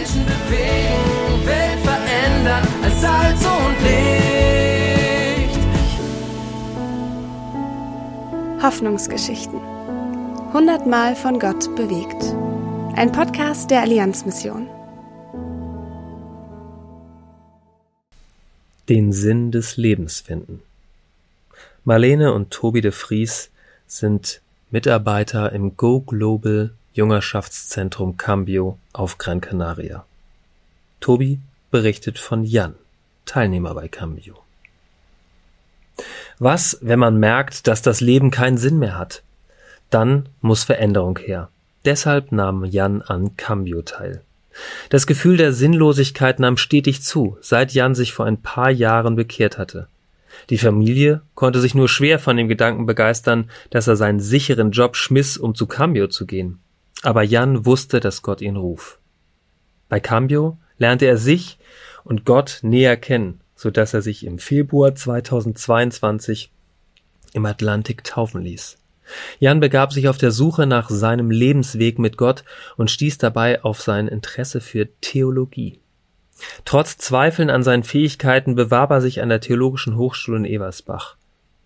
Menschen bewegen, Welt verändern als Salz und Licht. Hoffnungsgeschichten. Hundertmal von Gott bewegt. Ein Podcast der Allianzmission. Den Sinn des Lebens finden. Marlene und Tobi de Vries sind Mitarbeiter im Go Global Jungerschaftszentrum Cambio auf Gran Canaria. Tobi berichtet von Jan, Teilnehmer bei Cambio. Was, wenn man merkt, dass das Leben keinen Sinn mehr hat? Dann muss Veränderung her. Deshalb nahm Jan an Cambio teil. Das Gefühl der Sinnlosigkeit nahm stetig zu, seit Jan sich vor ein paar Jahren bekehrt hatte. Die Familie konnte sich nur schwer von dem Gedanken begeistern, dass er seinen sicheren Job schmiss, um zu Cambio zu gehen. Aber Jan wusste, dass Gott ihn ruf. Bei Cambio lernte er sich und Gott näher kennen, so dass er sich im Februar 2022 im Atlantik taufen ließ. Jan begab sich auf der Suche nach seinem Lebensweg mit Gott und stieß dabei auf sein Interesse für Theologie. Trotz Zweifeln an seinen Fähigkeiten bewarb er sich an der Theologischen Hochschule in Eversbach.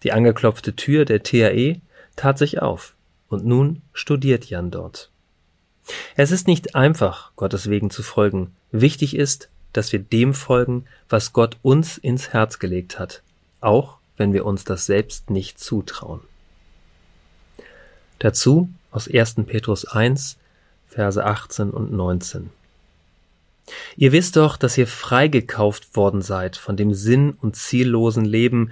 Die angeklopfte Tür der TAE tat sich auf, und nun studiert Jan dort. Es ist nicht einfach, Gottes Wegen zu folgen. Wichtig ist, dass wir dem folgen, was Gott uns ins Herz gelegt hat, auch wenn wir uns das selbst nicht zutrauen. Dazu aus 1. Petrus 1, Verse 18 und 19. Ihr wisst doch, dass ihr freigekauft worden seid von dem sinn- und ziellosen Leben,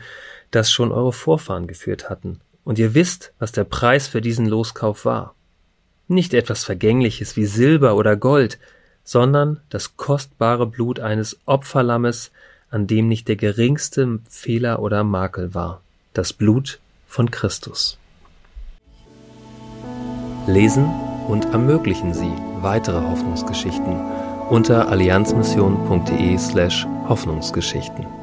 das schon eure Vorfahren geführt hatten. Und ihr wisst, was der Preis für diesen Loskauf war. Nicht etwas Vergängliches wie Silber oder Gold, sondern das kostbare Blut eines Opferlammes, an dem nicht der geringste Fehler oder Makel war. Das Blut von Christus. Lesen und ermöglichen Sie weitere Hoffnungsgeschichten unter allianzmission.de slash Hoffnungsgeschichten.